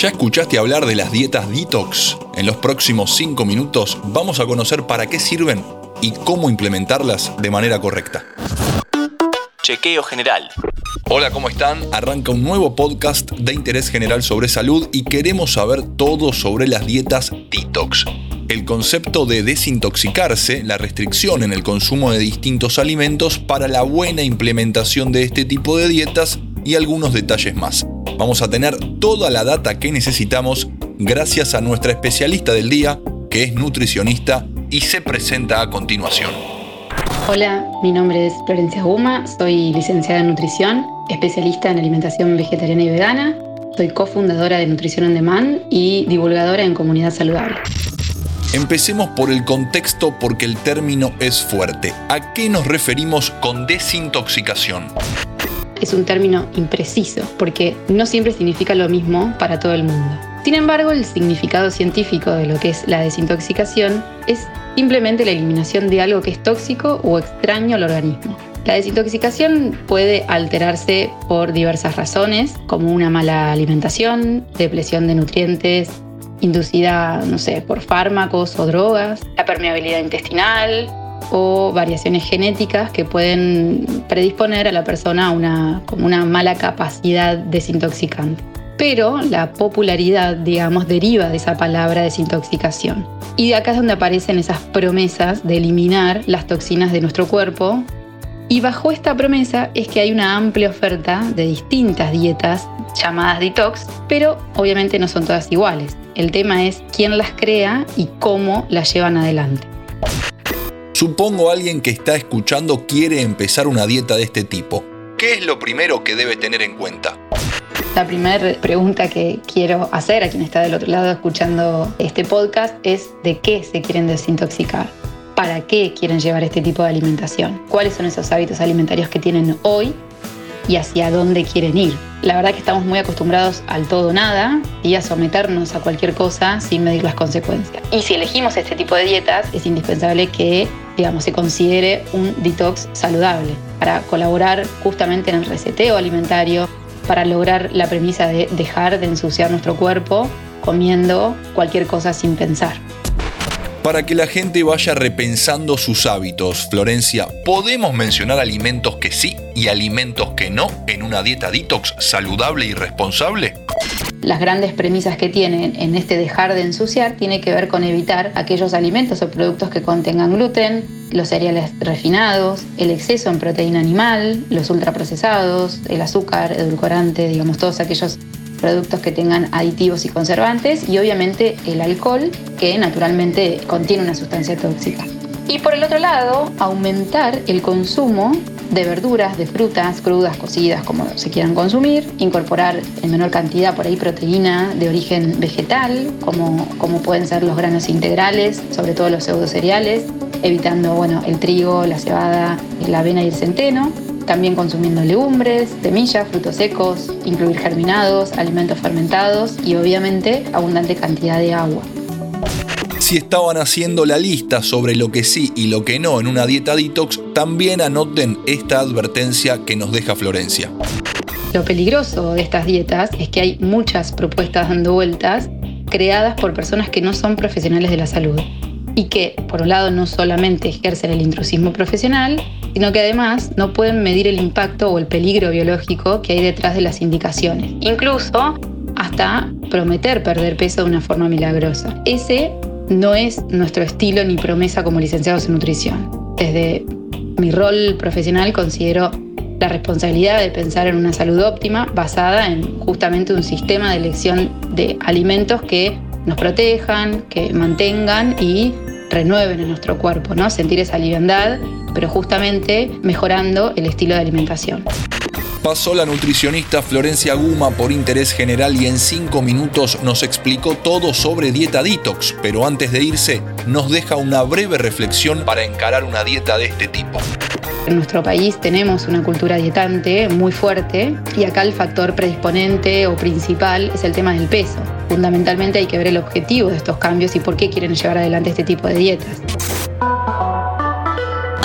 ¿Ya escuchaste hablar de las dietas detox? En los próximos 5 minutos vamos a conocer para qué sirven y cómo implementarlas de manera correcta. Chequeo general. Hola, ¿cómo están? Arranca un nuevo podcast de interés general sobre salud y queremos saber todo sobre las dietas detox. El concepto de desintoxicarse, la restricción en el consumo de distintos alimentos para la buena implementación de este tipo de dietas y algunos detalles más. Vamos a tener toda la data que necesitamos gracias a nuestra especialista del día, que es nutricionista y se presenta a continuación. Hola, mi nombre es Florencia Guma, soy licenciada en nutrición, especialista en alimentación vegetariana y vegana, soy cofundadora de Nutrición on Demand y divulgadora en Comunidad Saludable. Empecemos por el contexto porque el término es fuerte. ¿A qué nos referimos con desintoxicación? Es un término impreciso porque no siempre significa lo mismo para todo el mundo. Sin embargo, el significado científico de lo que es la desintoxicación es simplemente la eliminación de algo que es tóxico o extraño al organismo. La desintoxicación puede alterarse por diversas razones, como una mala alimentación, depresión de nutrientes, inducida, no sé, por fármacos o drogas, la permeabilidad intestinal, o variaciones genéticas que pueden predisponer a la persona a una, como una mala capacidad desintoxicante. Pero la popularidad, digamos, deriva de esa palabra desintoxicación. Y de acá es donde aparecen esas promesas de eliminar las toxinas de nuestro cuerpo. Y bajo esta promesa es que hay una amplia oferta de distintas dietas llamadas detox, pero obviamente no son todas iguales. El tema es quién las crea y cómo las llevan adelante. Supongo alguien que está escuchando quiere empezar una dieta de este tipo. ¿Qué es lo primero que debe tener en cuenta? La primera pregunta que quiero hacer a quien está del otro lado escuchando este podcast es de qué se quieren desintoxicar. ¿Para qué quieren llevar este tipo de alimentación? ¿Cuáles son esos hábitos alimentarios que tienen hoy y hacia dónde quieren ir. La verdad que estamos muy acostumbrados al todo nada y a someternos a cualquier cosa sin medir las consecuencias. Y si elegimos este tipo de dietas, es indispensable que digamos, se considere un detox saludable para colaborar justamente en el reseteo alimentario, para lograr la premisa de dejar de ensuciar nuestro cuerpo comiendo cualquier cosa sin pensar para que la gente vaya repensando sus hábitos. Florencia, ¿podemos mencionar alimentos que sí y alimentos que no en una dieta detox saludable y responsable? Las grandes premisas que tienen en este dejar de ensuciar tiene que ver con evitar aquellos alimentos o productos que contengan gluten, los cereales refinados, el exceso en proteína animal, los ultraprocesados, el azúcar, edulcorante, digamos todos aquellos productos que tengan aditivos y conservantes y obviamente el alcohol que naturalmente contiene una sustancia tóxica. Y por el otro lado, aumentar el consumo de verduras, de frutas crudas, cocidas, como se quieran consumir, incorporar en menor cantidad por ahí proteína de origen vegetal, como, como pueden ser los granos integrales, sobre todo los pseudocereales, evitando bueno, el trigo, la cebada, la avena y el centeno, también consumiendo legumbres, semillas, frutos secos, incluir germinados, alimentos fermentados y obviamente abundante cantidad de agua. Si estaban haciendo la lista sobre lo que sí y lo que no en una dieta detox, también anoten esta advertencia que nos deja Florencia. Lo peligroso de estas dietas es que hay muchas propuestas dando vueltas creadas por personas que no son profesionales de la salud y que, por un lado, no solamente ejercen el intrusismo profesional, sino que además no pueden medir el impacto o el peligro biológico que hay detrás de las indicaciones, incluso hasta prometer perder peso de una forma milagrosa. Ese no es nuestro estilo ni promesa como licenciados en nutrición. Desde mi rol profesional considero la responsabilidad de pensar en una salud óptima basada en justamente un sistema de elección de alimentos que nos protejan, que mantengan y renueven en nuestro cuerpo, ¿no? Sentir esa liviandad, pero justamente mejorando el estilo de alimentación. Pasó la nutricionista Florencia Guma por interés general y en cinco minutos nos explicó todo sobre dieta detox, pero antes de irse nos deja una breve reflexión para encarar una dieta de este tipo. En nuestro país tenemos una cultura dietante muy fuerte y acá el factor predisponente o principal es el tema del peso. Fundamentalmente hay que ver el objetivo de estos cambios y por qué quieren llevar adelante este tipo de dietas.